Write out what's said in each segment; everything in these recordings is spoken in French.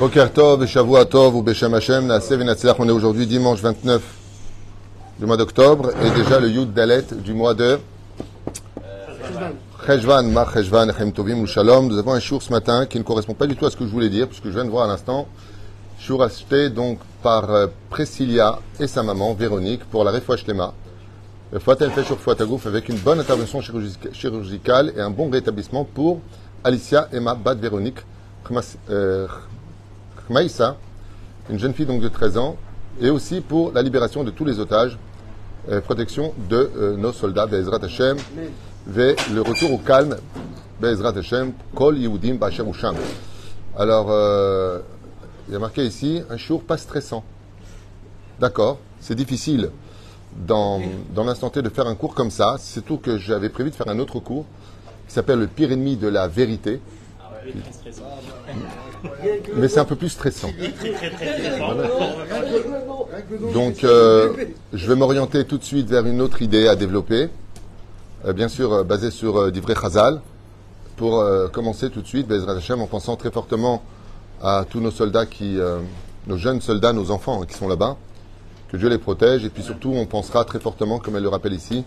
Boker Tov, Shavua Tov ou Hashem. On est aujourd'hui dimanche 29 du mois d'octobre et déjà le Yud Dalet du mois de Cheshvan, Mar Cheshvan, Tovim Shalom. Nous avons un shour ce matin qui ne correspond pas du tout à ce que je voulais dire, puisque je viens de voir à l'instant. Shour acheté donc par euh, Priscilla et sa maman Véronique pour la Refouach Lema. Le Foatel fait sur Foatagouf avec une bonne intervention chirurgica- chirurgicale et un bon rétablissement pour Alicia Emma Bad Véronique Euh, Khmaïssa, une jeune fille donc de 13 ans, et aussi pour la libération de tous les otages, euh, protection de euh, nos soldats, Bezrat Hashem, le retour au calme, Bezrat Hashem, Kol Yehudim Usham. Alors, il y a marqué ici un jour pas stressant. D'accord, c'est difficile dans, dans l'instant T de faire un cours comme ça. C'est tout que j'avais prévu de faire un autre cours qui s'appelle le pire ennemi de la vérité. Mais c'est un peu plus stressant. Donc, euh, je vais m'orienter tout de suite vers une autre idée à développer, euh, bien sûr euh, basée sur d'Ivré Chazal, pour commencer tout de suite, Bezrat Hashem, en pensant très fortement à tous nos soldats qui, nos jeunes soldats, nos enfants hein, qui sont là-bas, que Dieu les protège, et puis surtout, on pensera très fortement, comme elle le rappelle ici,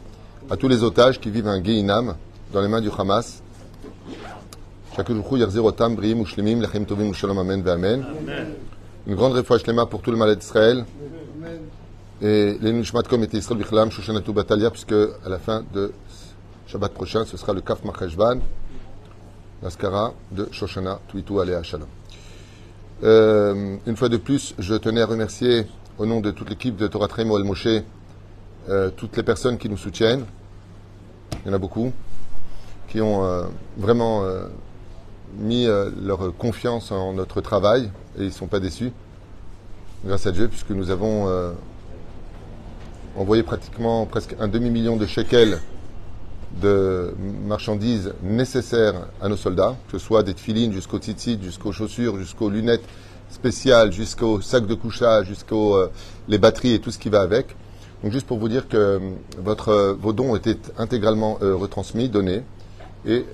à tous les otages qui vivent un Gehinam dans les mains du Hamas. Chaque jour, Yerzerotam, Briim, Ushlemim, Lechem Tovim, Shalom, Amen. Une grande réfoua Shlema pour tout le malade d'Israël. Et les Nishmatkom et Israël Bichlam, Batalia, puisque à la fin de Shabbat prochain, ce sera le Kaf Macheshvan, l'Askara de Shoshana Tuitu Alea Shalom. Euh, une fois de plus, je tenais à remercier, au nom de toute l'équipe de Torah Tremo El Moshe, euh, toutes les personnes qui nous soutiennent. Il y en a beaucoup, qui ont euh, vraiment mis euh, leur confiance en notre travail et ils ne sont pas déçus, grâce à Dieu, puisque nous avons euh, envoyé pratiquement presque un demi-million de shekels de marchandises nécessaires à nos soldats, que ce soit des tefilines jusqu'aux tzitzit, jusqu'aux chaussures, jusqu'aux lunettes spéciales, jusqu'aux sacs de couchage, jusqu'aux euh, batteries et tout ce qui va avec. Donc juste pour vous dire que votre, vos dons étaient intégralement retransmis, donnés, et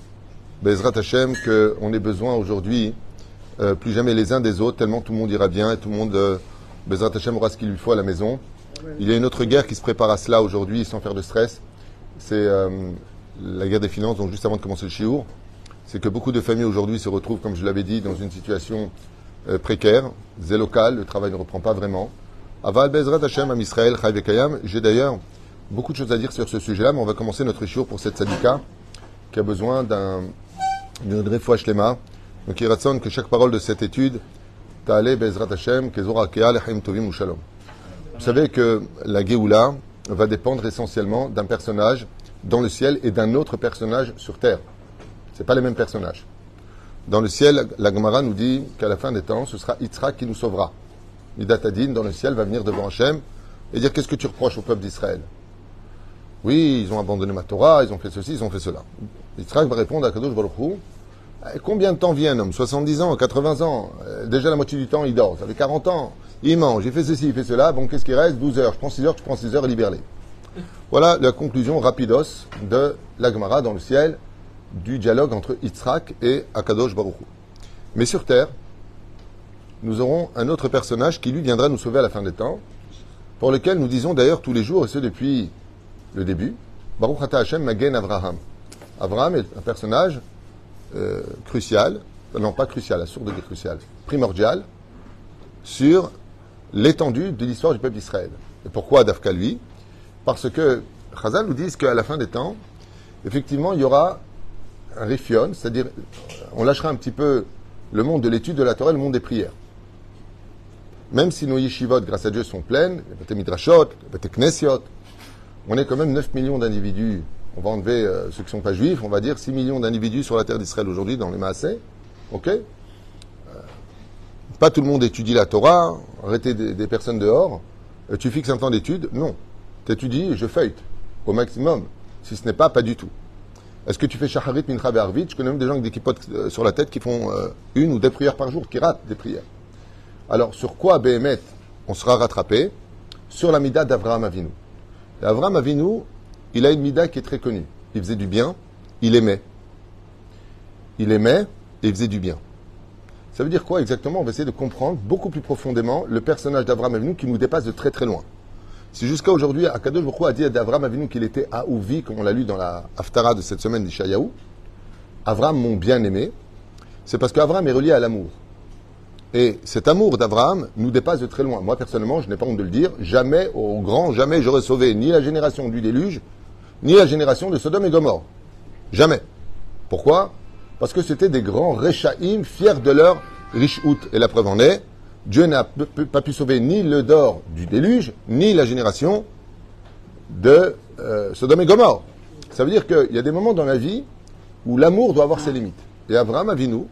Bezrat Hashem qu'on ait besoin aujourd'hui euh, plus jamais les uns des autres, tellement tout le monde ira bien et tout le monde, euh, Bezrat Hashem aura ce qu'il lui faut à la maison. Il y a une autre guerre qui se prépare à cela aujourd'hui sans faire de stress. C'est euh, la guerre des finances, donc juste avant de commencer le chiour. C'est que beaucoup de familles aujourd'hui se retrouvent, comme je l'avais dit, dans une situation euh, précaire, c'est local, le travail ne reprend pas vraiment. Aval Bezrat Hashem Am Israël Vekayam. J'ai d'ailleurs beaucoup de choses à dire sur ce sujet-là, mais on va commencer notre chiour pour cette sadika qui a besoin d'un Donc il que chaque parole de cette étude. Vous savez que la Géoula va dépendre essentiellement d'un personnage dans le ciel et d'un autre personnage sur terre. C'est pas les mêmes personnages. Dans le ciel, la Gemara nous dit qu'à la fin des temps, ce sera Yitzhak qui nous sauvera. Midat Adin, dans le ciel, va venir devant Hachem et dire qu'est-ce que tu reproches au peuple d'Israël? Oui, ils ont abandonné ma Torah, ils ont fait ceci, ils ont fait cela. Yitzhak va répondre à Kadosh Baruch Eh, Combien de temps vit un homme? 70 ans, 80 ans? Euh, Déjà la moitié du temps, il dort. Ça fait 40 ans. Il mange, il fait ceci, il fait cela. Bon, qu'est-ce qui reste? 12 heures. Je prends 6 heures, tu prends 6 heures et libère-les. Voilà la conclusion rapidos de la Gemara dans le ciel du dialogue entre Yitzhak et Akadosh Baruch. Mais sur terre, nous aurons un autre personnage qui lui viendra nous sauver à la fin des temps, pour lequel nous disons d'ailleurs tous les jours, et ce depuis le début, Baruch Ata Hashem Magen Avraham. Avraham est un personnage euh, crucial, non pas crucial, à sourde degré crucial, primordial, sur l'étendue de l'histoire du peuple d'Israël. Et pourquoi Dafka lui? Parce que Chazal nous dit qu'à la fin des temps, effectivement, il y aura un rifion, c'est-à-dire on lâchera un petit peu le monde de l'étude de la Torah le monde des prières. Même si nos yeshivot, grâce à Dieu, sont pleines, les midrashot, les knesiot, on est quand même 9 millions d'individus. On va enlever euh, ceux qui ne sont pas juifs, on va dire 6 millions d'individus sur la terre d'Israël aujourd'hui dans les Maasé. Ok? Euh, Pas tout le monde étudie la Torah, arrêtez des, personnes dehors. Euh, tu fixes un temps d'étude? Non. Tu étudies et je feuillete au maximum. Si ce n'est pas, pas du tout. Est-ce que tu fais shaharit, mincha arvit Je connais même des gens avec des kipotes sur la tête qui font une ou deux prières par jour, qui ratent des prières. Alors, sur quoi, Béhémet, on sera rattrapé? Sur la mida d'Avraham Avinu. Et Avraham Avinu, il a une mida qui est très connue. Il faisait du bien, il aimait. Il aimait et il faisait du bien. Ça veut dire quoi exactement? On va essayer de comprendre beaucoup plus profondément le personnage d'Abraham Avinu qui nous dépasse de très très loin. Si jusqu'à aujourd'hui, Akadosh Baruch a dit d'Abraham Avinu qu'il était Aouvi, comme on l'a lu dans la Haftara de cette semaine d'Ishayahu, Abraham mon bien-aimé, c'est parce qu'Abraham est relié à l'amour. Et cet amour d'Abraham nous dépasse de très loin. Moi, personnellement, je n'ai pas honte de le dire, jamais, au grand, jamais j'aurais sauvé ni la génération du déluge, ni la génération de Sodome et Gomorre. Jamais. Pourquoi? Parce que c'était des grands Rechaïm fiers de leur richout. Et la preuve en est, Dieu n'a pas pu sauver ni le d'or du déluge, ni la génération de euh, Sodome et Gomorre. Ça veut dire qu'il y a des moments dans la vie où l'amour doit avoir ses limites. Et Abraham Avinu,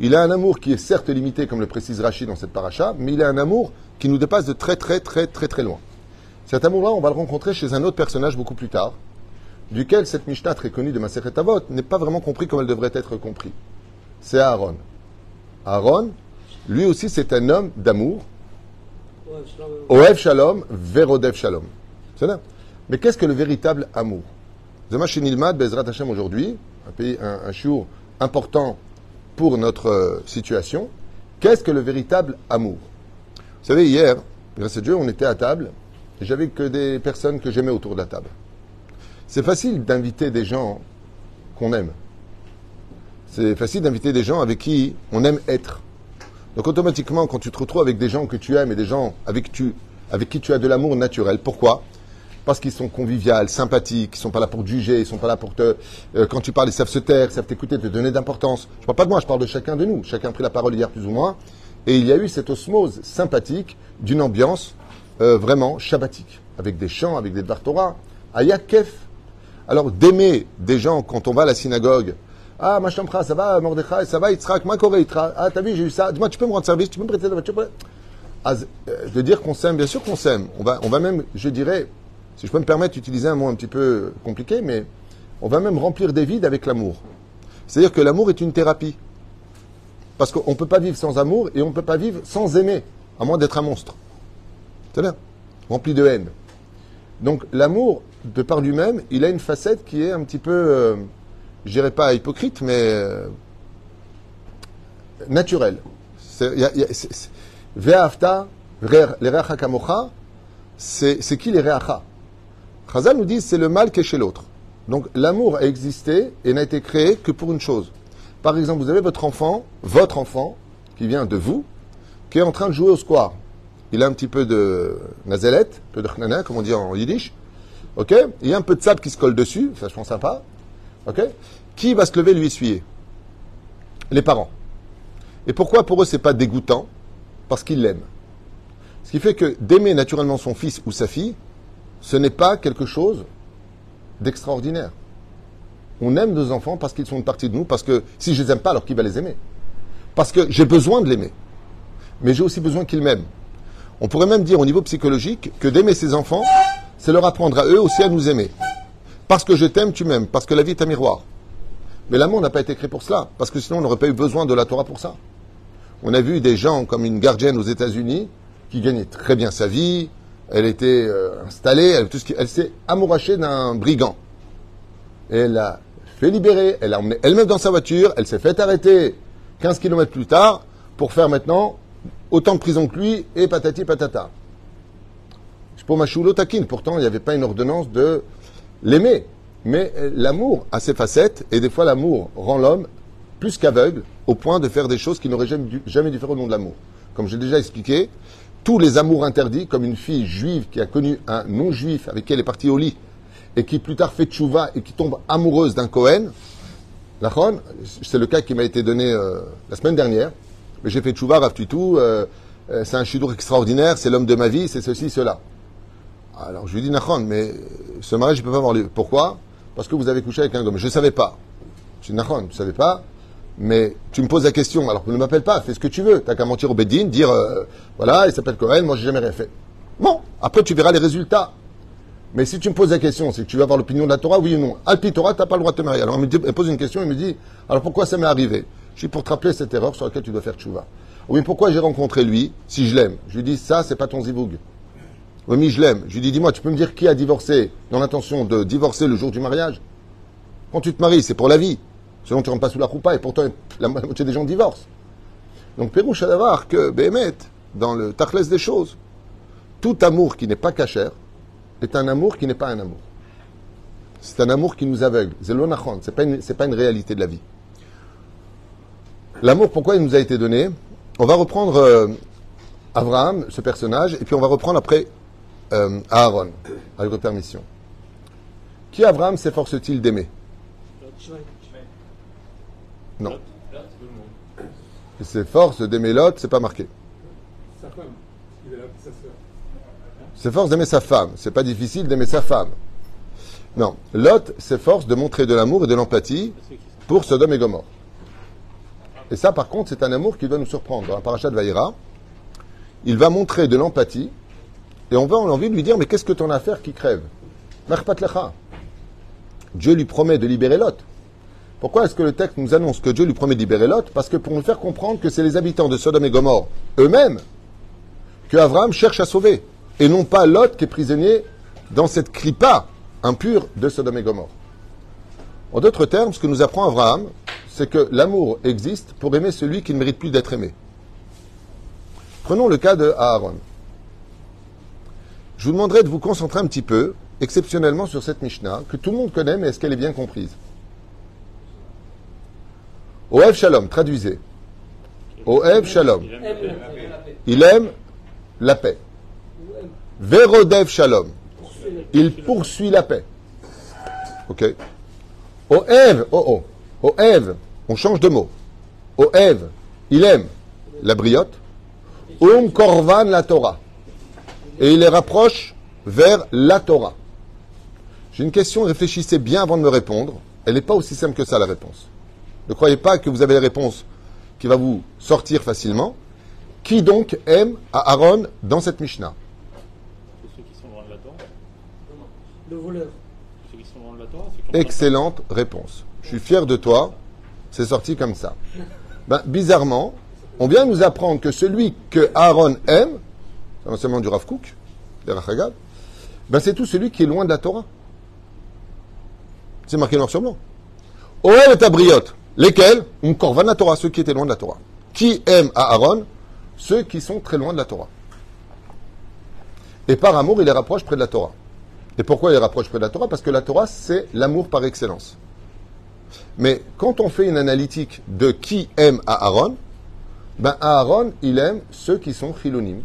il a un amour qui est certes limité, comme le précise Rachid dans cette paracha, mais il a un amour qui nous dépasse de très très très très très loin. Cet amour-là, on va le rencontrer chez un autre personnage beaucoup plus tard, duquel cette Mishnah très connue de Maseret Avot n'est pas vraiment compris comme elle devrait être comprise. C'est Aaron. Aaron, lui aussi, c'est un homme d'amour. Oev Shalom, Verodev Shalom. Mais qu'est-ce que le véritable amour? Zemash Nilmad, Bezrat Hashem aujourd'hui, un pays, un, un important pour notre euh, situation. Qu'est-ce que le véritable amour? Vous savez, hier, grâce à Dieu, on était à table et j'avais que des personnes que j'aimais autour de la table. C'est facile d'inviter des gens qu'on aime. C'est facile d'inviter des gens avec qui on aime être. Donc automatiquement, quand tu te retrouves avec des gens que tu aimes et des gens avec, avec qui tu as de l'amour naturel, pourquoi? Parce qu'ils sont conviviaux, sympathiques, ils sont pas là pour te juger, ils sont pas là pour te... Euh, quand tu parles, ils savent se taire, ils savent t'écouter, te donner d'importance. Je parle pas de moi, je parle de chacun de nous. Chacun a pris la parole hier plus ou moins. Et il y a eu cette osmose sympathique d'une ambiance euh, vraiment shabbatique, avec des chants, avec des Dvartora, Ayakef. Alors d'aimer des gens quand on va à la synagogue, ah, ma chambre, ça va, Mordechai, ça va, Yitzhak, ma Itra. Ah, t'as vu, j'ai eu ça. Dis-moi, tu peux me rendre service, tu peux me prêter la voiture De dire qu'on s'aime, bien sûr qu'on s'aime. On va, on va même, je dirais, si je peux me permettre d'utiliser un mot un petit peu compliqué, mais on va même remplir des vides avec l'amour. C'est-à-dire que l'amour est une thérapie. Parce qu'on ne peut pas vivre sans amour et on ne peut pas vivre sans aimer, à moins d'être un monstre. C'est là, rempli de haine. Donc l'amour, de par lui-même, il a une facette qui est un petit peu... Euh, je dirais pas hypocrite, mais euh, naturel. Ve'afta, c'est qui les reacha? Chazal nous dit c'est le mal qui est chez l'autre. Donc l'amour a existé et n'a été créé que pour une chose. Par exemple, vous avez votre enfant, votre enfant, qui vient de vous, qui est en train de jouer au square. Il a un petit peu de nazelette, un peu de chnana, comme on dit en yiddish. Ok? Il y a un peu de sable qui se colle dessus, ça je pense sympa. Ok? Qui va se lever lui essuyer? Les parents. Et pourquoi pour eux c'est pas dégoûtant? Parce qu'ils l'aiment. Ce qui fait que d'aimer naturellement son fils ou sa fille, ce n'est pas quelque chose d'extraordinaire. On aime nos enfants parce qu'ils sont une partie de nous, parce que si je les aime pas, alors qui va les aimer? Parce que j'ai besoin de l'aimer. Mais j'ai aussi besoin qu'ils m'aiment. On pourrait même dire au niveau psychologique que d'aimer ses enfants, c'est leur apprendre à eux aussi à nous aimer. Parce que je t'aime, tu m'aimes. Parce que la vie est un miroir. Mais l'amour n'a pas été créé pour cela. Parce que sinon, on n'aurait pas eu besoin de la Torah pour ça. On a vu des gens comme une gardienne aux États-Unis qui gagnait très bien sa vie. Elle était euh, installée, elle, s'est amourachée d'un brigand. Elle l'a fait libérer, elle l'a emmené elle-même dans sa voiture, elle s'est fait arrêter 15 kilomètres plus tard pour faire maintenant autant de prison que lui et patati patata. Pour ma taquine, pourtant il n'y avait pas une ordonnance de l'aimer. Mais euh, l'amour a ses facettes, et des fois l'amour rend l'homme plus qu'aveugle, au point de faire des choses qu'il n'aurait jamais dû faire au nom de l'amour. Comme j'ai déjà expliqué, tous les amours interdits, comme une fille juive qui a connu un non-juif avec qui elle est partie au lit, et qui plus tard fait tchouva et qui tombe amoureuse d'un Cohen, c'est le cas qui m'a été donné euh, la semaine dernière, mais j'ai fait tchouva, Rav tout, euh, c'est un chidour extraordinaire, c'est l'homme de ma vie, c'est ceci, cela. Alors je lui dis, Nachon, mais ce mariage, ne peux pas avoir lieu. Pourquoi? Parce que vous avez couché avec un homme. Je ne savais pas. Je dis, Nachon, tu ne savais pas? Mais tu me poses la question, alors ne m'appelle pas, fais ce que tu veux. Tu n'as qu'à mentir au Bédine, dire, euh, voilà, il s'appelle Cohen, moi j'ai jamais rien fait. Bon, après tu verras les résultats. Mais si tu me poses la question, c'est que tu veux avoir l'opinion de la Torah, oui ou non? Alpi Torah, tu n'as pas le droit de te marier. Alors il me, pose une question, il me dit, alors pourquoi ça m'est arrivé? Je dis, pour te rappeler cette erreur sur laquelle tu dois faire tchouva. Oui, pourquoi j'ai rencontré lui, si je l'aime? Je lui dis, ça, c'est pas ton zivoug. Oui, je l'aime. Je lui dis, dis-moi, tu peux me dire qui a divorcé dans l'intention de divorcer le jour du mariage? Quand tu te maries, c'est pour la vie. Sinon, tu rentres pas sous la roupa et pourtant, la moitié des gens divorcent. Donc, Pérouche à d'avoir que, Béhémet, dans le tachlès des choses, tout amour qui n'est pas cachère est un amour qui n'est pas un amour. C'est un amour qui nous aveugle. C'est l'onachon, une- c'est pas une réalité de la vie. L'amour, pourquoi il nous a été donné? On va reprendre euh, Abraham, ce personnage, et puis on va reprendre après euh, Aaron, avec votre permission. Qui Abraham s'efforce-t-il d'aimer? Non. Il s'efforce d'aimer Lot, c'est pas marqué. Sa femme, il a d'aimer sa femme. C'est pas difficile d'aimer sa femme. Non. Lot s'efforce de montrer de l'amour et de l'empathie pour Sodome et Gomorre. Et ça, par contre, c'est un amour qui doit nous surprendre. Dans la paracha de Vaïra, il va montrer de l'empathie et on va avoir envie de lui dire Mais qu'est-ce que ton affaire qui crève? Merpat lecha. Dieu lui promet de libérer Lot. Pourquoi est-ce que le texte nous annonce que Dieu lui promet de libérer Lot Parce que pour nous faire comprendre que c'est les habitants de Sodome et Gomorre eux-mêmes que Abraham cherche à sauver, et non pas Lot qui est prisonnier dans cette clipa impure de Sodome et Gomorre. En d'autres termes, ce que nous apprend Abraham, c'est que l'amour existe pour aimer celui qui ne mérite plus d'être aimé. Prenons le cas de Aaron. Je vous demanderai de vous concentrer un petit peu, exceptionnellement, sur cette Mishnah, que tout le monde connaît, mais est-ce qu'elle est bien comprise Oev Shalom, traduisez. Oev Shalom. Il aime la paix. Verodev Shalom. Il poursuit la paix. Ok. Oev, oh oh. Oev, on change de mot. Oev, il aime la briotte. Um Korvan la Torah. Et il les rapproche vers la Torah. J'ai une question, réfléchissez bien avant de me répondre. Elle n'est pas aussi simple que ça, la réponse. Ne croyez pas que vous avez la réponse qui va vous sortir facilement. Qui donc aime à Aaron dans cette Mishnah? Tous ceux qui sont loin de la Torah. Le voleur. Tous ceux qui sont loin de la Torah, Excellente réponse. Je suis fier de toi. C'est sorti comme ça. Ben, bizarrement, on vient nous apprendre que celui que Aaron aime, c'est l'enseignement du Rav Kook, des Rav Hagad, ben, c'est tout celui qui est loin de la Torah. C'est marqué noir sur blanc. Oel et Abriote. Lesquels van la Torah, ceux qui étaient loin de la Torah. Qui aime à Aaron Ceux qui sont très loin de la Torah. Et par amour, il les rapproche près de la Torah. Et pourquoi il les rapproche près de la Torah? Parce que la Torah, c'est l'amour par excellence. Mais quand on fait une analytique de qui aime à Aaron, ben Aaron, il aime ceux qui sont chilonim.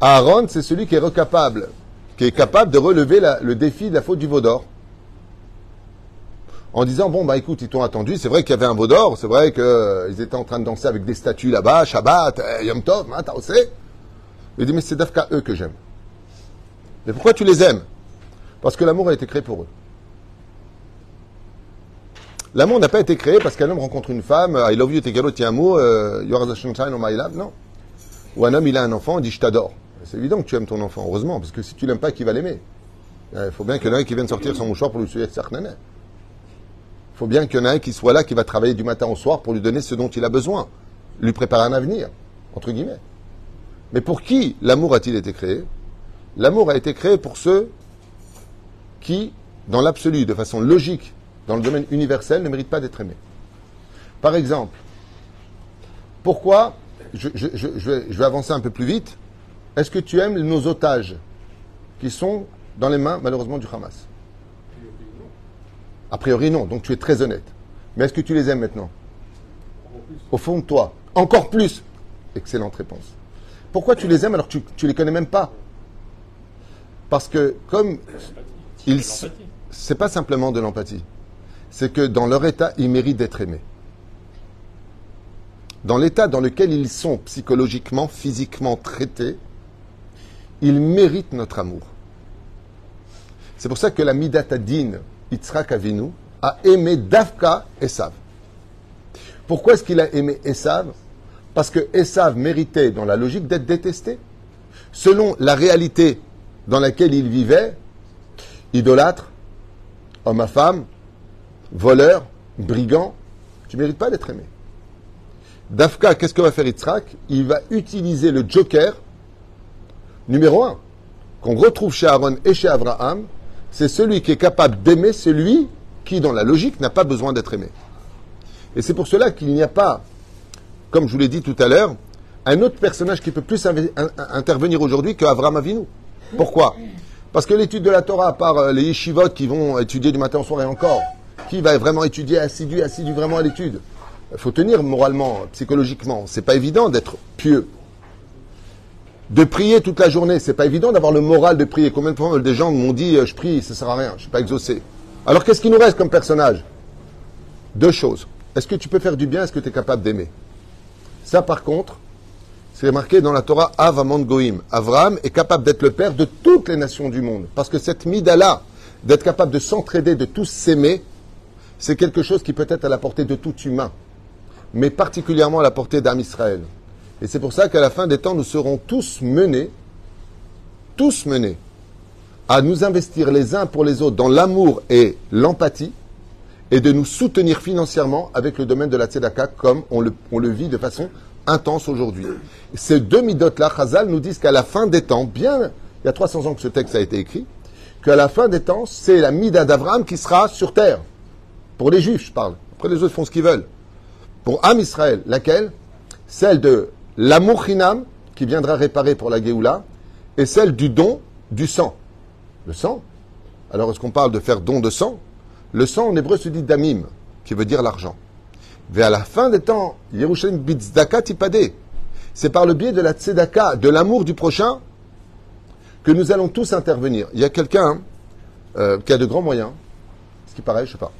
Aaron, c'est celui qui est recapable, qui est capable de relever le défi de la faute du veau d'or. En disant, bon, bah écoute, ils t'ont attendu, c'est vrai qu'il y avait un veau d'or, c'est vrai qu'ils étaient en train de danser avec des statues là-bas, Shabbat, eh, Yom Tov, hein, Il dit, mais c'est d'Afka eux que j'aime. Mais pourquoi tu les aimes? Parce que l'amour a été créé pour eux. L'amour n'a pas été créé parce qu'un homme rencontre une femme, I love you, tegalo, ti amour, euh, non. Ou un homme, il a un enfant, il dit je t'adore. C'est évident que tu aimes ton enfant, heureusement, parce que si tu l'aimes pas, qui va l'aimer? Il faut bien qu'il y en ait qui sortir son mouchoir pour lui suivre Il faut bien qu'il y en ait un qui soit là, qui va travailler du matin au soir pour lui donner ce dont il a besoin, lui préparer un avenir, entre guillemets. Mais pour qui l'amour a-t-il été créé? L'amour a été créé pour ceux qui, dans l'absolu, de façon logique, dans le domaine universel, ne méritent pas d'être aimés. Par exemple, pourquoi, je, je- vais avancer un peu plus vite, est-ce que tu aimes nos otages qui sont dans les mains, malheureusement, du Hamas? A priori, non, donc tu es très honnête. Mais est-ce que tu les aimes maintenant Au fond de toi, encore plus Excellente réponse. Pourquoi tu les aimes alors que tu, tu les connais même pas? Parce que comme ils, c'est pas simplement de l'empathie, c'est que dans leur état, ils méritent d'être aimés. Dans l'état dans lequel ils sont psychologiquement, physiquement traités, ils méritent notre amour. C'est pour ça que la Midatadin, Yitzhak Avinu, a aimé Davka Esav. Pourquoi est-ce qu'il a aimé Esav? Parce que Esav méritait, dans la logique, d'être détesté. Selon la réalité dans laquelle il vivait, idolâtre, homme à femme, voleur, brigand, tu ne mérites pas d'être aimé. Dafka, qu'est-ce que va faire Yitzhak? Il va utiliser le joker numéro un, qu'on retrouve chez Aaron et chez Abraham, c'est celui qui est capable d'aimer celui qui, dans la logique, n'a pas besoin d'être aimé. Et c'est pour cela qu'il n'y a pas comme je vous l'ai dit tout à l'heure, un autre personnage qui peut plus intervenir aujourd'hui qu'Avram Avinu. Pourquoi? Parce que l'étude de la Torah, par euh, les yeshivot qui vont étudier du matin au soir et encore, qui va vraiment étudier assidu, assidu vraiment à l'étude? Il faut tenir moralement, psychologiquement. C'est pas évident d'être pieux. De prier toute la journée, c'est pas évident d'avoir le moral de prier. Combien de fois des gens m'ont dit euh, je prie, ça sert à rien, je suis pas exaucé. Alors qu'est-ce qui nous reste comme personnage? Deux choses. Est-ce que tu peux faire du bien? Est-ce que tu es capable d'aimer? Ça, par contre, c'est marqué dans la Torah Avamon Goïm. Avram est capable d'être le père de toutes les nations du monde. Parce que cette mida-là, d'être capable de s'entraider, de tous s'aimer, c'est quelque chose qui peut être à la portée de tout humain, mais particulièrement à la portée d'Am Israël. Et c'est pour ça qu'à la fin des temps, nous serons tous menés, tous menés, à nous investir les uns pour les autres dans l'amour et l'empathie, et de nous soutenir financièrement avec le domaine de la tzedaka, comme on le, vit de façon intense aujourd'hui. Ces deux midotes-là, Chazal nous disent qu'à la fin des temps, bien, il y a 300 ans que ce texte a été écrit, qu'à la fin des temps, c'est la mida d'Abraham qui sera sur terre. Pour les juifs, je parle. Après, les autres font ce qu'ils veulent. Pour Am Israël, laquelle? Celle de l'amour chinam, qui viendra réparer pour la Géoula, et celle du don du sang. Le sang? Alors, est-ce qu'on parle de faire don de sang? Le sang, en hébreu, se dit damim, qui veut dire l'argent. À la fin des temps, Yerushalayim bitzdaka tipade. C'est par le biais de la tzedaka, de l'amour du prochain, que nous allons tous intervenir. Il y a quelqu'un euh, qui a de grands moyens, ce qui paraît, je sais pas,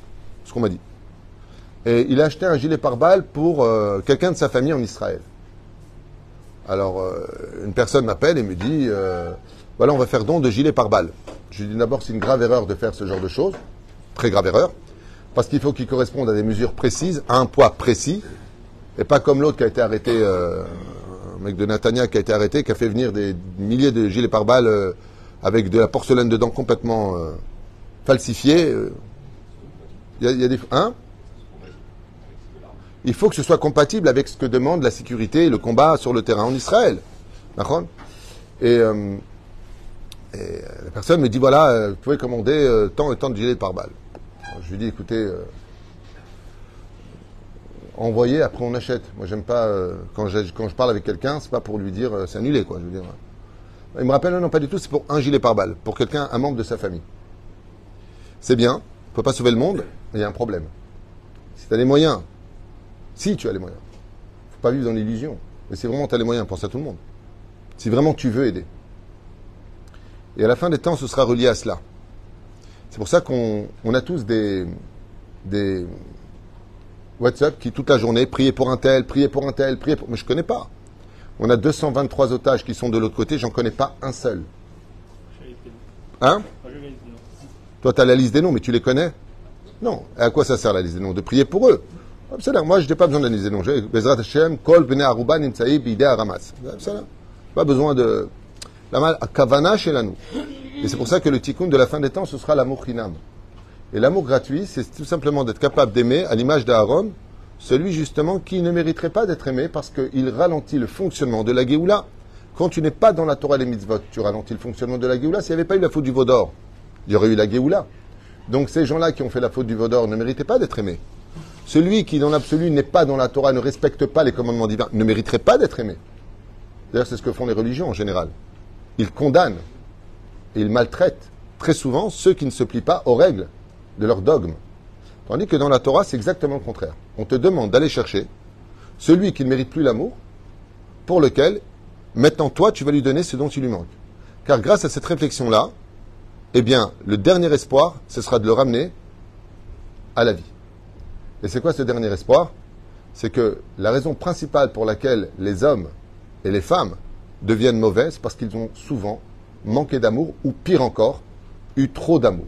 ce qu'on m'a dit. Et il a acheté un gilet pare-balles pour euh, quelqu'un de sa famille en Israël. Alors, euh, une personne m'appelle et me dit, euh, voilà, on va faire don de gilet pare-balles. Je lui dis d'abord, c'est une grave erreur de faire ce genre de choses, très grave erreur, parce qu'il faut qu'il corresponde à des mesures précises, à un poids précis, et pas comme l'autre qui a été arrêté, euh, un mec de Natania qui a été arrêté, qui a fait venir des milliers de gilets pare-balles euh, avec de la porcelaine dedans complètement falsifiée. Il y, a- il y a des... Hein? Il faut que ce soit compatible avec ce que demande la sécurité et le combat sur le terrain en Israël. Et, euh, euh, la personne me dit voilà, euh, vous pouvez commander tant et tant de gilets pare-balles. Alors, Je lui dis écoutez, envoyez, après on achète. Moi j'aime pas, quand, je parle avec quelqu'un, c'est pas pour lui dire c'est annulé quoi. Je veux dire. Il me rappelle non, non pas du tout, c'est pour un gilet pare-balles, pour quelqu'un, un membre de sa famille. C'est bien, on peut pas sauver le monde, il y a un problème. Si tu as les moyens, si tu as les moyens, faut pas vivre dans l'illusion. Mais si vraiment tu as les moyens, pense à tout le monde. Si vraiment tu veux aider. Et à la fin des temps, ce sera relié à cela. C'est pour ça qu'on on a tous des, des WhatsApp qui, toute la journée, priez pour un tel, priez pour un tel, priez pour... Mais je connais pas. On a 223 otages qui sont de l'autre côté, j'en connais pas un seul. Hein? Toi, tu as la liste des noms, mais tu les connais? Non. Et à quoi ça sert la liste des noms? De prier pour eux. Moi, je n'ai pas besoin noms. J'ai Bezrat Hashem, Kol Bnei Aruba Nimtsaï Bidei Aramas. Pas besoin de. La mal Kavana chez nous. Et c'est pour ça que le tikkun de la fin des temps, ce sera l'amour chinam. Et l'amour gratuit, c'est tout simplement d'être capable d'aimer, à l'image d'Aaron, celui justement qui ne mériterait pas d'être aimé parce qu'il ralentit le fonctionnement de la Géoula. Quand tu n'es pas dans la Torah et les mitzvot, tu ralentis le fonctionnement de la Géoula. S'il n'y avait pas eu la faute du veau d'or, il y aurait eu la Géoula. Donc ces gens-là qui ont fait la faute du veau d'or ne méritaient pas d'être aimés. Celui qui, dans l'absolu, n'est pas dans la Torah, ne respecte pas les commandements divins, ne mériterait pas d'être aimé. D'ailleurs, c'est ce que font les religions en général. Ils condamnent et ils maltraitent très souvent ceux qui ne se plient pas aux règles de leur dogme. Tandis que dans la Torah, c'est exactement le contraire. On te demande d'aller chercher celui qui ne mérite plus l'amour, pour lequel, maintenant toi, tu vas lui donner ce dont il lui manque. Car grâce à cette réflexion-là, eh bien, le dernier espoir, ce sera de le ramener à la vie. Et c'est quoi ce dernier espoir? C'est que la raison principale pour laquelle les hommes et les femmes deviennent mauvais, c'est parce qu'ils ont souvent manqué d'amour, ou pire encore, eu trop d'amour.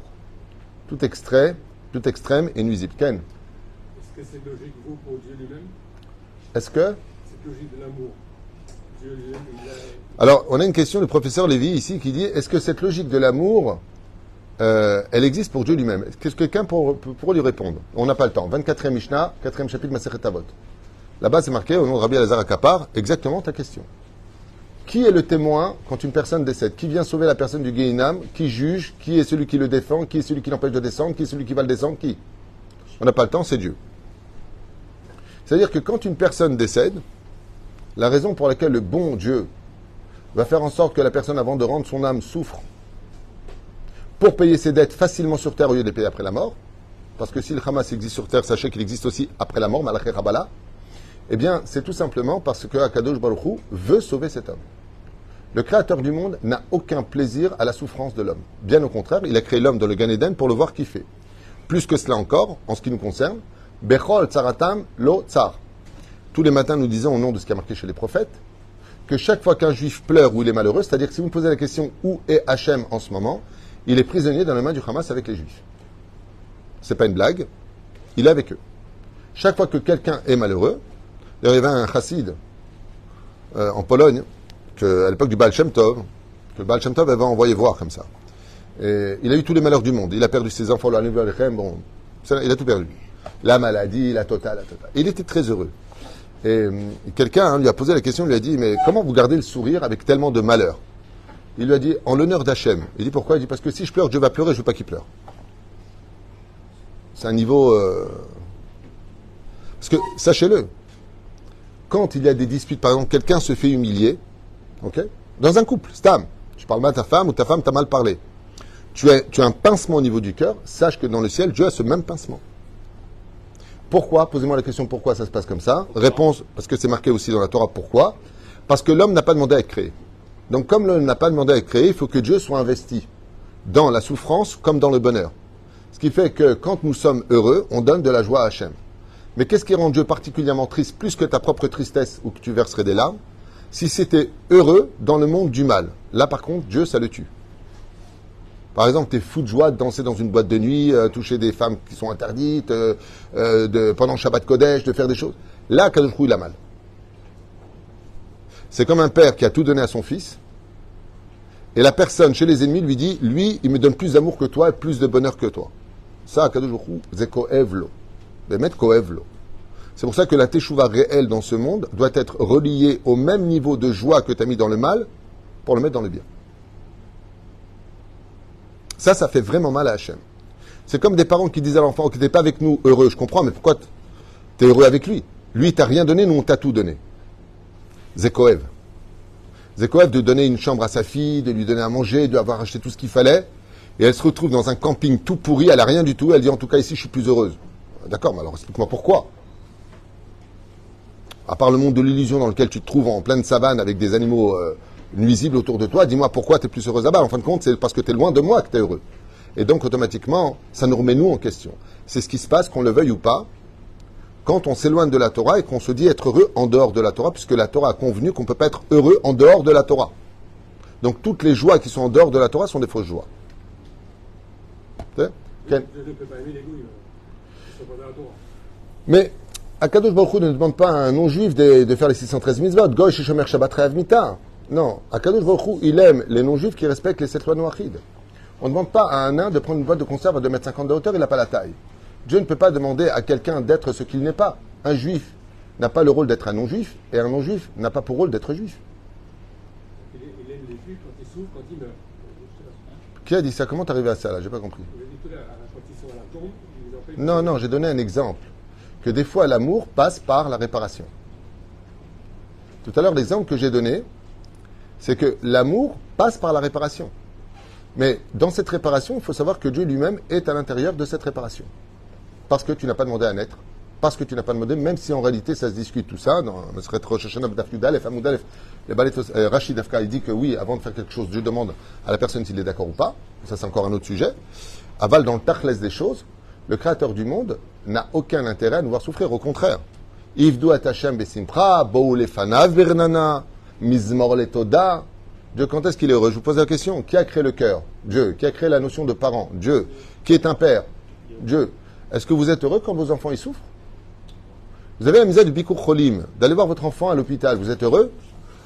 Tout extrait, tout extrême est nuisible. Ken, Est-ce que c'est logique, vous, pour Dieu lui-même? Est-ce que... Cette logique de l'amour. Dieu lui-même, il a. Alors, on a une question du professeur Lévy ici qui dit est-ce que cette logique de l'amour, euh, elle existe pour Dieu lui-même Qu'est-ce que quelqu'un pour, pour lui répondre On n'a pas le temps. 24e Mishnah, 4e chapitre Masechet Avot. Là-bas, c'est marqué au nom de Rabbi Elazar Akapar, exactement ta question. Qui est le témoin quand une personne décède? Qui vient sauver la personne du Gehinam? Qui juge? Qui est celui qui le défend? Qui est celui qui l'empêche de descendre? Qui est celui qui va le descendre? Qui? On n'a pas le temps, c'est Dieu. C'est-à-dire que quand une personne décède, la raison pour laquelle le bon Dieu va faire en sorte que la personne, avant de rendre son âme, souffre pour payer ses dettes facilement sur terre au lieu de les payer après la mort, parce que si le Hamas existe sur terre, sachez qu'il existe aussi après la mort, Malaché Rabala, eh bien, c'est tout simplement parce que Akadosh Baruch Hu veut sauver cet homme. Le créateur du monde n'a aucun plaisir à la souffrance de l'homme. Bien au contraire, il a créé l'homme dans le Gan Eden pour le voir kiffer. Plus que cela encore, en ce qui nous concerne, Bechol Tsaratam Lo Tsar. Tous les matins, nous disons au nom de ce qui a marqué chez les prophètes, que chaque fois qu'un juif pleure ou il est malheureux, c'est-à-dire que si vous me posez la question où est Hachem en ce moment, il est prisonnier dans la main du Hamas avec les juifs. C'est pas une blague, il est avec eux. Chaque fois que quelqu'un est malheureux, il y avait un chassid euh, en Pologne, à l'époque du Baal que Baal avait envoyé voir comme ça. Il a eu tous les malheurs du monde. Il a perdu ses enfants, bon, ça, il a tout perdu. La maladie, la totale, la totale. Il était très heureux. Et euh, quelqu'un hein, lui a posé la question, lui a dit, mais comment vous gardez le sourire avec tellement de malheur Il lui a dit, en l'honneur d'Hachem. Il dit, pourquoi? Il dit, parce que si je pleure, Dieu va pleurer, je ne veux pas qu'il pleure. C'est un niveau... euh, Parce que, sachez-le, quand il y a des disputes, par exemple, quelqu'un se fait humilier, ok? Dans un couple, Stam, tu parles mal à ta femme ou ta femme t'a mal parlé. Tu as, tu as un pincement au niveau du cœur, sache que dans le ciel, Dieu a ce même pincement. Pourquoi? Posez-moi la question pourquoi ça se passe comme ça? Réponse, parce que c'est marqué aussi dans la Torah, pourquoi? Parce que l'homme n'a pas demandé à être créé. Donc comme l'homme n'a pas demandé à créé, il faut que Dieu soit investi dans la souffrance comme dans le bonheur. Ce qui fait que quand nous sommes heureux, on donne de la joie à Hachem. Mais qu'est-ce qui rend Dieu particulièrement triste, plus que ta propre tristesse ou que tu verserais des larmes Si c'était heureux dans le monde du mal? Là par contre, Dieu, ça le tue. Par exemple, tu es fou de joie de danser dans une boîte de nuit, euh, toucher des femmes qui sont interdites, euh, euh, de, pendant Shabbat Kodesh, de faire des choses. Là, Kadosh il a mal. C'est comme un père qui a tout donné à son fils, et la personne chez les ennemis lui dit, lui, il me donne plus d'amour que toi et plus de bonheur que toi. Ça, Kadosh Hu, c'est koevlo. Koevlo. C'est pour ça que la teshuva réelle dans ce monde doit être reliée au même niveau de joie que tu as mis dans le mal pour le mettre dans le bien. Ça, ça fait vraiment mal à Hachem. C'est comme des parents qui disent à l'enfant, qui n'es pas avec nous heureux, je comprends, mais pourquoi tu es heureux avec lui? Lui, t'as rien donné, nous, on t'a tout donné. Zekoev. Zekoev de donner une chambre à sa fille, de lui donner à manger, de avoir acheté tout ce qu'il fallait, et elle se retrouve dans un camping tout pourri, elle a rien du tout, elle dit en tout cas ici je suis plus heureuse. D'accord, mais alors explique-moi pourquoi. À part le monde de l'illusion dans lequel tu te trouves en pleine savane avec des animaux euh, nuisibles autour de toi, dis-moi pourquoi tu es plus heureuse là-bas. En fin de compte, c'est parce que tu es loin de moi que tu es heureux. Et donc, automatiquement, ça nous remet nous en question. C'est ce qui se passe, qu'on le veuille ou pas, quand on s'éloigne de la Torah et qu'on se dit être heureux en dehors de la Torah, puisque la Torah a convenu qu'on ne peut pas être heureux en dehors de la Torah. Donc, toutes les joies qui sont en dehors de la Torah sont des fausses joies. Torah. Mais Akadosh Baruch Hu ne demande pas à un non-juif de, de faire les 613 mitzvot. Goy Shomer Shabbat Re'av Mita. Non. Akadosh Baruch Hu, il aime les non-juifs qui respectent les sept lois noachides. On ne demande pas à un nain de prendre une boîte de conserve à 2,50 m de hauteur, il n'a pas la taille. Dieu ne peut pas demander à quelqu'un d'être ce qu'il n'est pas. Un juif n'a pas le rôle d'être un non-juif, et un non-juif n'a pas pour rôle d'être juif. Il, aime les juifs quand ils souffrent, quand ils meurent. Qui a dit ça? Comment t'es arrivé à ça là? J'ai pas compris. Fait Non, non, j'ai donné un exemple. Que des fois, l'amour passe par la réparation. Tout à l'heure, l'exemple que j'ai donné, c'est que l'amour passe par la réparation. Mais dans cette réparation, il faut savoir que Dieu lui-même est à l'intérieur de cette réparation. Parce que tu n'as pas demandé à naître. Parce que tu n'as pas demandé, même si en réalité ça se discute tout ça, dans Balet- euh, Rachid Afka, il dit que oui, avant de faire quelque chose, Dieu demande à la personne s'il est d'accord ou pas. Ça, c'est encore un autre sujet. Aval dans le tachles des choses, le créateur du monde n'a aucun intérêt à nous voir souffrir. Au contraire. Dieu, quand est-ce qu'il est heureux? Je vous pose la question. Qui a créé le cœur? Dieu. Qui a créé la notion de parent? Dieu. Qui est un père? Dieu. Est-ce que vous êtes heureux quand vos enfants y souffrent? Vous avez la misère du Bikur Cholim, d'aller voir votre enfant à l'hôpital. Vous êtes heureux?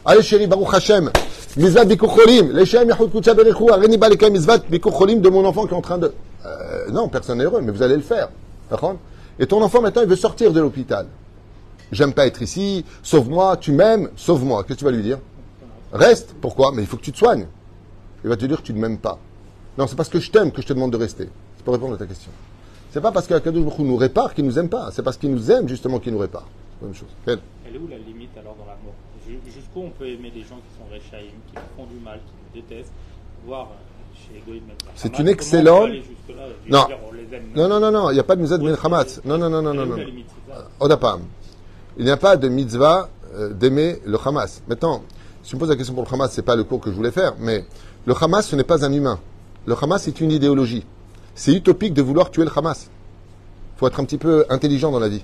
Allez chérie, Baruch Hashem, Mizvat Bikur Cholim, Leshem Yahud Berichu, Areni Baleka Mizvat Bikur Cholim de mon enfant qui est en train de... Euh, non, personne n'est heureux, mais vous allez le faire. Et ton enfant maintenant, il veut sortir de l'hôpital. J'aime pas être ici, sauve-moi, tu m'aimes, sauve-moi. Qu'est-ce que tu vas lui dire? Reste. Pourquoi? Mais il faut que tu te soignes. Il va te dire que tu ne m'aimes pas. Non, c'est parce que je t'aime que je te demande de rester. C'est pour répondre à ta question. C'est pas parce Baruch Hu nous répare qu'il nous aime pas. C'est parce qu'il nous aime justement qu'il nous répare. Même chose. Quelle Elle est où la limite alors dans l'amour Ju- Jusqu'où on peut aimer des gens qui sont réchaïm, qui font du mal, qui nous détestent, voire euh, C'est Hamas, une excellente- Je Non. Non, non, non, non, il n'y a pas de mitzvah de Ben que- Hamatz. Non, non, non, non, Elle non, non. ça? Odapam. Il n'y a pas de mitzvah euh, d'aimer le Hamas. Maintenant, si tu me poses la question pour le Hamas, c'est pas le cours que je voulais faire, mais le Hamas, ce n'est pas un humain. Le Hamas, c'est une idéologie. C'est utopique de vouloir tuer le Hamas. Il faut être un petit peu intelligent dans la vie.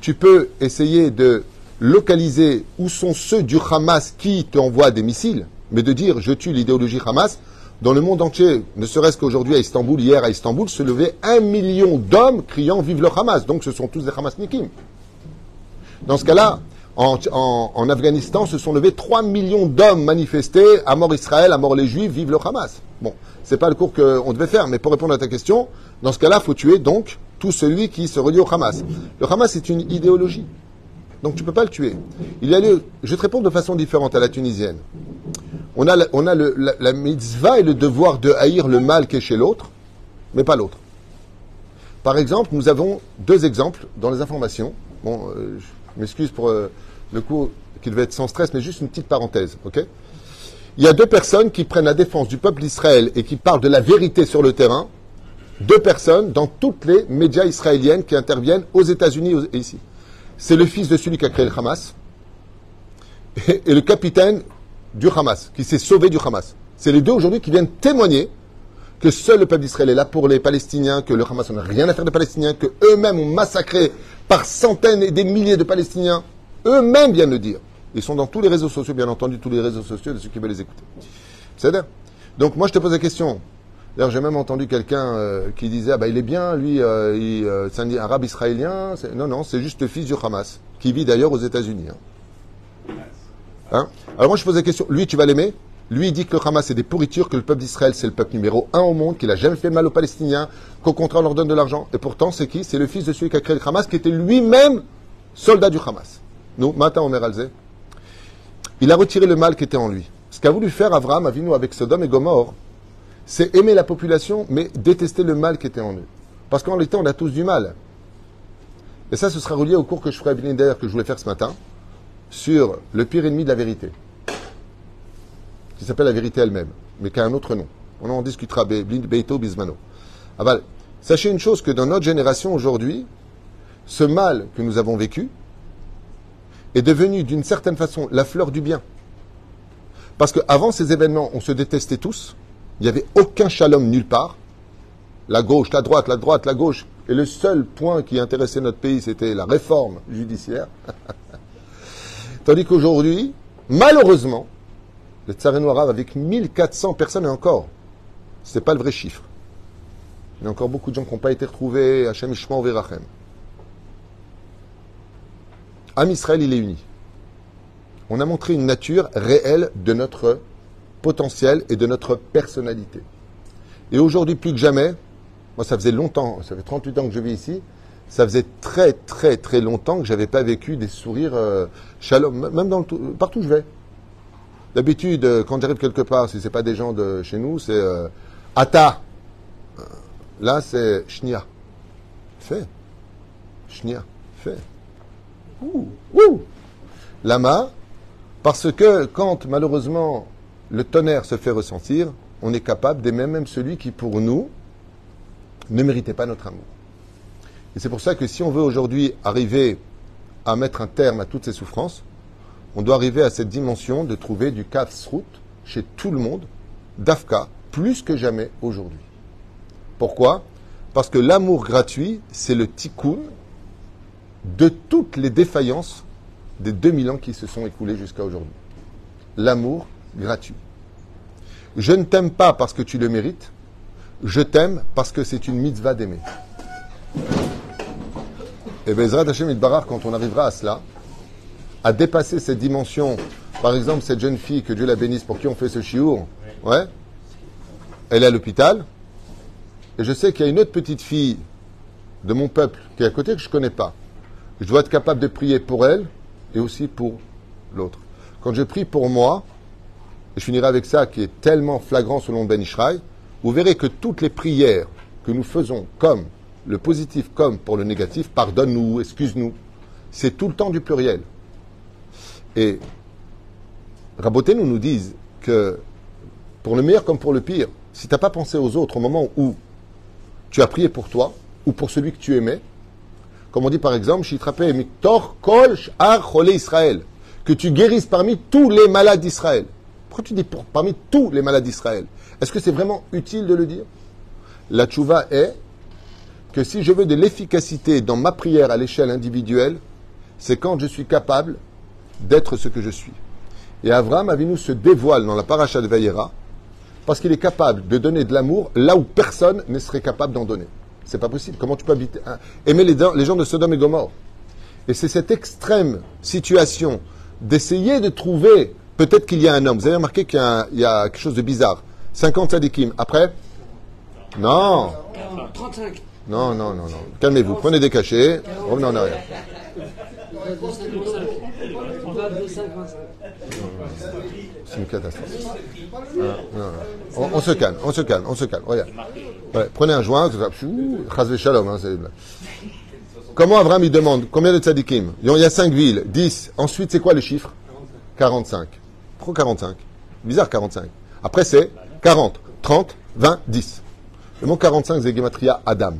Tu peux essayer de localiser où sont ceux du Hamas qui t'envoient des missiles, mais de dire je tue l'idéologie Hamas, dans le monde entier, ne serait-ce qu'aujourd'hui à Istanbul, hier à Istanbul, se levait un million d'hommes criant vive le Hamas. Donc ce sont tous des Hamasnikim. Dans ce cas-là, en, Afghanistan, se sont levés 3 millions d'hommes manifestés à mort Israël, à mort les Juifs, vive le Hamas. Bon, c'est pas le cours qu'on devait faire, mais pour répondre à ta question, dans ce cas-là, faut tuer donc tout celui qui se relie au Hamas. Le Hamas est une idéologie. Donc tu peux pas le tuer. Il y a lieu, je te répondre de façon différente à la tunisienne. On a, la, on a le- la mitzvah et le devoir de haïr le mal qui est chez l'autre, mais pas l'autre. Par exemple, nous avons deux exemples dans les informations. Bon, euh, je m'excuse pour euh, le coup qui devait être sans stress, mais juste une petite parenthèse, ok? Il y a deux personnes qui prennent la défense du peuple d'Israël et qui parlent de la vérité sur le terrain. Deux personnes dans toutes les médias israéliennes qui interviennent aux États-Unis et ici. C'est le fils de celui qui a créé le Hamas et, et le capitaine du Hamas, qui s'est sauvé du Hamas. C'est les deux aujourd'hui qui viennent témoigner que seul le peuple d'Israël est là pour les Palestiniens, que le Hamas n'a rien à faire des Palestiniens, que eux-mêmes ont massacré par centaines et des milliers de Palestiniens. Eux-mêmes viennent le dire. Ils sont dans tous les réseaux sociaux, bien entendu, tous les réseaux sociaux de ceux qui veulent les écouter. C'est ça Donc moi, je te pose la question. D'ailleurs, j'ai même entendu quelqu'un euh, qui disait, ah bah, il est bien, lui, euh, il, euh, c'est un arabe israélien. Non, non, c'est juste le fils du Hamas, qui vit d'ailleurs aux États-Unis. hein. Hein? Alors moi, je pose la question, lui, tu vas l'aimer? Lui, il dit que le Hamas, c'est des pourritures, que le peuple d'Israël, c'est le peuple numéro un au monde, qu'il a jamais fait de mal aux Palestiniens, qu'au contraire, on leur donne de l'argent. Et pourtant, c'est qui? C'est le fils de celui qui a créé le Hamas, qui était lui-même soldat du Hamas. Nous, il a retiré le mal qui était en lui. Ce qu'a voulu faire Abraham, Avinu, avec Sodome et Gomorre, c'est aimer la population, mais détester le mal qui était en eux. Parce qu'en réalité, on a tous du mal. Et ça, ce sera relié au cours que je ferai à Blinder, que je voulais faire ce matin, sur le pire ennemi de la vérité, qui s'appelle la vérité elle-même, mais qui a un autre nom. On en discutera, Beito Bismano. Aval, sachez une chose, que dans notre génération aujourd'hui, ce mal que nous avons vécu est devenu d'une certaine façon la fleur du bien. Parce qu'avant ces événements, on se détestait tous, il n'y avait aucun shalom nulle part. La gauche, la droite, la droite, la gauche. Et le seul point qui intéressait notre pays, c'était la réforme judiciaire. Tandis qu'aujourd'hui, malheureusement, le Tsareno arabe avec 1400 personnes et encore, c'est pas le vrai chiffre. Il y a encore beaucoup de gens qui n'ont pas été retrouvés, Hachem Ishma Verachem. Am Israël, il est uni. On a montré une nature réelle de notre potentiel et de notre personnalité. Et aujourd'hui, plus que jamais, moi, ça faisait longtemps, ça fait 38 ans que je vis ici, ça faisait très, très, très longtemps que j'avais pas vécu des sourires euh, même partout où je vais. D'habitude, euh, quand j'arrive quelque part, si c'est pas des gens de chez nous, c'est euh, Ata. Euh, Là, c'est Shnia. Fais. Shnia. Fais. Lama. Parce que quand, malheureusement, le tonnerre se fait ressentir, on est capable d'aimer même celui qui, pour nous, ne méritait pas notre amour. Et c'est pour ça que si on veut aujourd'hui arriver à mettre un terme à toutes ces souffrances, on doit arriver à cette dimension de trouver du kafsrout chez tout le monde, d'Afka, plus que jamais aujourd'hui. Pourquoi? Parce que l'amour gratuit, c'est le tikkun de toutes les défaillances des 2000 ans qui se sont écoulés jusqu'à aujourd'hui. L'amour gratuit. Je ne t'aime pas parce que tu le mérites, je t'aime parce que c'est une mitzvah d'aimer. Et Bezrat Hashem Itbarar, quand on arrivera à cela, à dépasser cette dimension, par exemple, cette jeune fille, que Dieu la bénisse, pour qui on fait ce chiour, ouais, elle est à l'hôpital, et je sais qu'il y a une autre petite fille de mon peuple qui est à côté que je ne connais pas. Je dois être capable de prier pour elle et aussi pour l'autre. Quand je prie pour moi, et je finirai avec ça qui est tellement flagrant selon Ben Ishraï, vous verrez que toutes les prières que nous faisons, comme le positif comme pour le négatif, pardonne-nous, excuse-nous, c'est tout le temps du pluriel. Et Raboté nous nous disent que pour le meilleur comme pour le pire, si tu n'as pas pensé aux autres au moment où tu as prié pour toi ou pour celui que tu aimais, comme on dit par exemple, Israël, que tu guérisses parmi tous les malades d'Israël. Pourquoi tu dis parmi tous les malades d'Israël? Est-ce que c'est vraiment utile de le dire? La tchouva est que si je veux de l'efficacité dans ma prière à l'échelle individuelle, c'est quand je suis capable d'être ce que je suis. Et Abraham Avinu se dévoile dans la paracha de Vayera parce qu'il est capable de donner de l'amour là où personne ne serait capable d'en donner. C'est pas possible. Comment tu peux habiter, hein, aimer les, les gens de Sodome et Gomorre? Et c'est cette extrême situation d'essayer de trouver, peut-être qu'il y a un homme. Vous avez remarqué qu'il y, a quelque chose de bizarre. 50 sadikim. Après? Non. 35. Non, non, non, non. Calmez-vous. Prenez des cachets. Revenez en arrière. C'est une catastrophe. On, se calme, on se calme, on se calme. Regarde. Prenez un joint. Shalom. Hein, Comment Abraham il demande Combien de tzadikim Il y a 5 villes, 10. Ensuite, c'est quoi le chiffre 45. Pourquoi 45 Bizarre 45. Après, c'est 40, 30, 20, 10. Le mot 45, c'est Gematria Adam.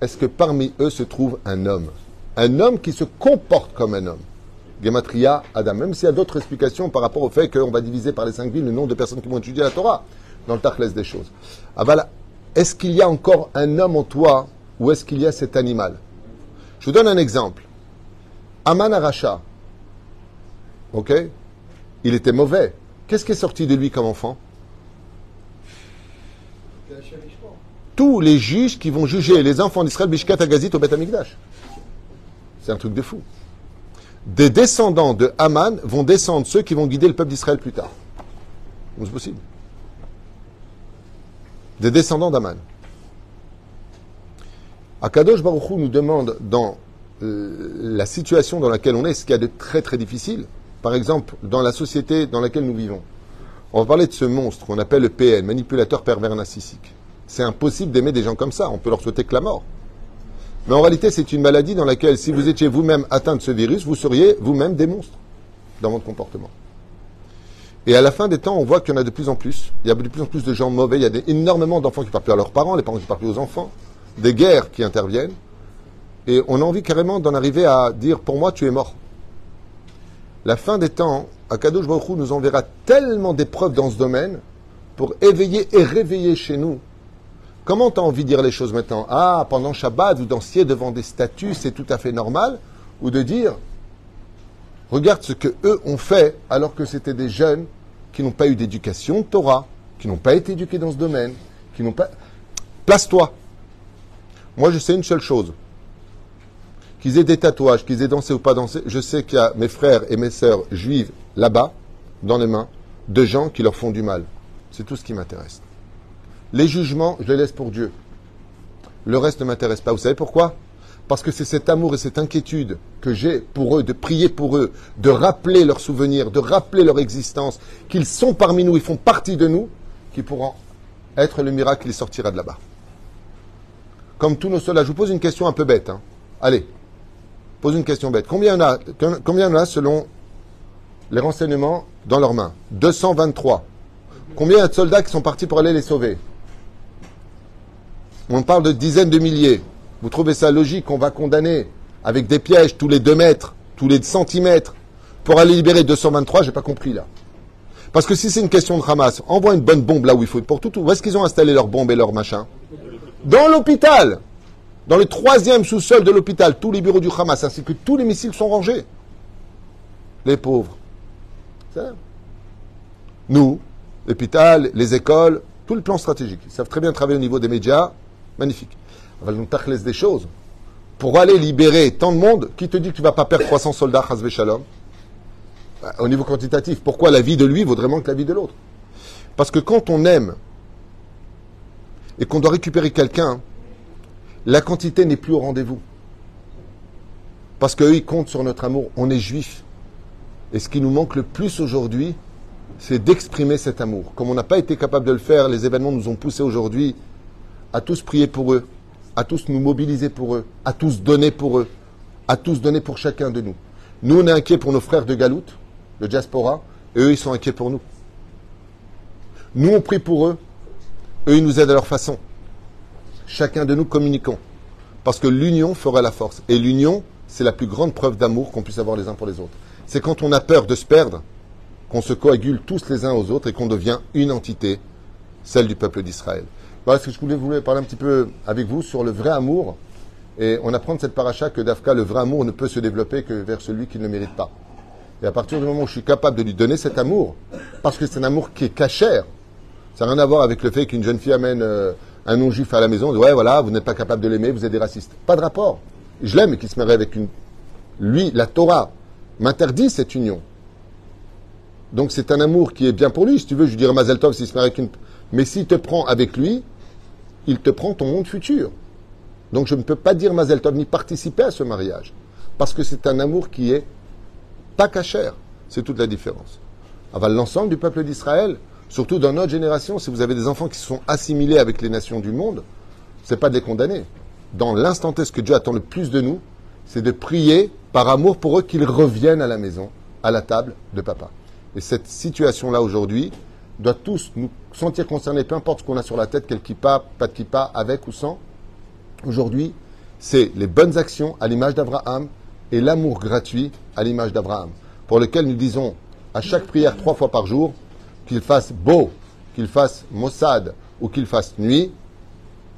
Est-ce que parmi eux se trouve un homme Un homme qui se comporte comme un homme. Gematria Adam. Même s'il y a d'autres explications par rapport au fait qu'on va diviser par les cinq villes le nombre de personnes qui vont étudier la Torah dans le Tachles des choses. Avala, est-ce qu'il y a encore un homme en toi ou est-ce qu'il y a cet animal? Je vous donne un exemple. Aman Aracha, ok? Il était mauvais. Qu'est-ce qui est sorti de lui comme enfant? Tous les juges qui vont juger les enfants d'Israël, Bishkat Agazit au Beth Amikdash. C'est un truc de fou. Des descendants de Aman vont descendre ceux qui vont guider le peuple d'Israël plus tard. C'est possible? Des descendants d'Aman. Akadosh Baruchou nous demande dans euh, la situation dans laquelle on est, ce qu'il y a de très très difficile, par exemple dans la société dans laquelle nous vivons. On va parler de ce monstre qu'on appelle le PN, manipulateur pervers narcissique. C'est impossible d'aimer des gens comme ça, on peut leur souhaiter que la mort. Mais en réalité, c'est une maladie dans laquelle, si vous étiez vous-même atteint de ce virus, vous seriez vous-même des monstres dans votre comportement. Et à la fin des temps, on voit qu'il y en a de plus en plus. Il y a de plus en plus de gens mauvais. Il y a énormément d'enfants qui parlent plus à leurs parents, les parents qui parlent plus aux enfants des guerres qui interviennent, et on a envie carrément d'en arriver à dire pour moi tu es mort. La fin des temps, Akadosh Baruch nous enverra tellement d'épreuves dans ce domaine pour éveiller et réveiller chez nous. Comment tu as envie de dire les choses maintenant? Ah, pendant Shabbat, vous dansiez devant des statues, c'est tout à fait normal Ou de dire Regarde ce que eux ont fait alors que c'était des jeunes qui n'ont pas eu d'éducation Torah, qui n'ont pas été éduqués dans ce domaine, qui n'ont pas. Place-toi. Moi, je sais une seule chose. Qu'ils aient des tatouages, qu'ils aient dansé ou pas dansé, je sais qu'il y a mes frères et mes sœurs juives là-bas, dans les mains, de gens qui leur font du mal. C'est tout ce qui m'intéresse. Les jugements, je les laisse pour Dieu. Le reste ne m'intéresse pas. Vous savez pourquoi? Parce que c'est cet amour et cette inquiétude que j'ai pour eux, de prier pour eux, de rappeler leurs souvenirs, de rappeler leur existence, qu'ils sont parmi nous, ils font partie de nous, qui pourront être le miracle qui sortira de là-bas comme tous nos soldats. Je vous pose une question un peu bête. Hein. Allez, pose une question bête. Combien il a, combien en a selon les renseignements dans leurs mains? 223. Combien de soldats qui sont partis pour aller les sauver? On parle de dizaines de milliers. Vous trouvez ça logique qu'on va condamner avec des pièges tous les deux mètres, tous les centimètres, pour aller libérer 223 J'ai pas compris là. Parce que si c'est une question de Hamas, envoie une bonne bombe là où il faut pour tout. Où est-ce qu'ils ont installé leurs bombes et leurs machins? Dans l'hôpital, dans le troisième sous-sol de l'hôpital, tous les bureaux du Hamas ainsi que tous les missiles sont rangés. Les pauvres. Nous, l'hôpital, les écoles, tout le plan stratégique. Ils savent très bien travailler au niveau des médias. Magnifique. Va nous des choses. Pour aller libérer tant de monde, qui te dit que tu ne vas pas perdre 300 soldats, Shalom? Bah, Au niveau quantitatif, pourquoi la vie de lui vaudrait moins que la vie de l'autre? Parce que quand on aime et qu'on doit récupérer quelqu'un, la quantité n'est plus au rendez-vous. Parce qu'eux, ils comptent sur notre amour. On est juifs. Et ce qui nous manque le plus aujourd'hui, c'est d'exprimer cet amour. Comme on n'a pas été capable de le faire, les événements nous ont poussés aujourd'hui à tous prier pour eux, à tous nous mobiliser pour eux, à tous donner pour eux, à tous donner pour chacun de nous. Nous, on est inquiets pour nos frères de Galoute, de diaspora, et eux, ils sont inquiets pour nous. Nous, on prie pour eux, eux, ils nous aident à leur façon. Chacun de nous communiquons. Parce que l'union fera la force. Et l'union, c'est la plus grande preuve d'amour qu'on puisse avoir les uns pour les autres. C'est quand on a peur de se perdre qu'on se coagule tous les uns aux autres et qu'on devient une entité, celle du peuple d'Israël. Voilà ce que je voulais, voulais parler un petit peu avec vous sur le vrai amour. Et on apprend de cette paracha que d'Afka, le vrai amour ne peut se développer que vers celui qui ne le mérite pas. Et à partir du moment où je suis capable de lui donner cet amour, parce que c'est un amour qui est cachère, ça n'a rien à voir avec le fait qu'une jeune fille amène euh, un non-juif à la maison, dit, ouais, voilà, vous n'êtes pas capable de l'aimer, vous êtes des racistes. Pas de rapport. Je l'aime et qu'il se marie avec une. Lui, la Torah m'interdit cette union. Donc c'est un amour qui est bien pour lui. Si tu veux, je dirais Mazel Tov s'il se marie avec une. Mais s'il te prend avec lui, il te prend ton monde futur. Donc je ne peux pas dire Mazel Tov ni participer à ce mariage. Parce que c'est un amour qui est pas cachère. C'est toute la différence. Aval l'ensemble du peuple d'Israël, surtout dans notre génération, si vous avez des enfants qui se sont assimilés avec les nations du monde, c'est pas de les condamner. Dans l'instant T, ce que Dieu attend le plus de nous, c'est de prier par amour pour eux qu'ils reviennent à la maison, à la table de papa. Et cette situation-là aujourd'hui doit tous nous sentir concernés, peu importe ce qu'on a sur la tête, quel kippa, pas de kippa, avec ou sans. Aujourd'hui, c'est les bonnes actions à l'image d'Abraham et l'amour gratuit à l'image d'Abraham, pour lequel nous disons à chaque prière trois fois par jour, qu'il fasse beau, qu'il fasse Mossad ou qu'il fasse nuit,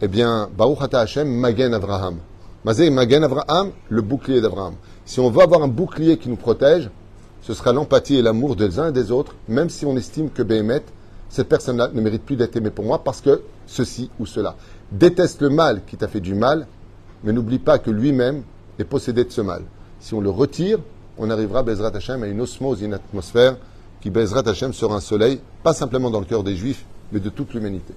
eh bien, Baruch Ata Hashem, Magen Abraham. Mazé Magen Abraham, le bouclier d'Abraham. Si on veut avoir un bouclier qui nous protège, ce sera l'empathie et l'amour des uns et des autres, même si on estime que Béhémet, cette personne-là, ne mérite plus d'être aimée pour moi parce que ceci ou cela. Déteste le mal qui t'a fait du mal, mais n'oublie pas que lui-même est possédé de ce mal. Si on le retire, on arrivera, Bezrat Hashem, à une osmose, une atmosphère qui, Bezrat Hashem, sera un soleil, pas simplement dans le cœur des Juifs, mais de toute l'humanité.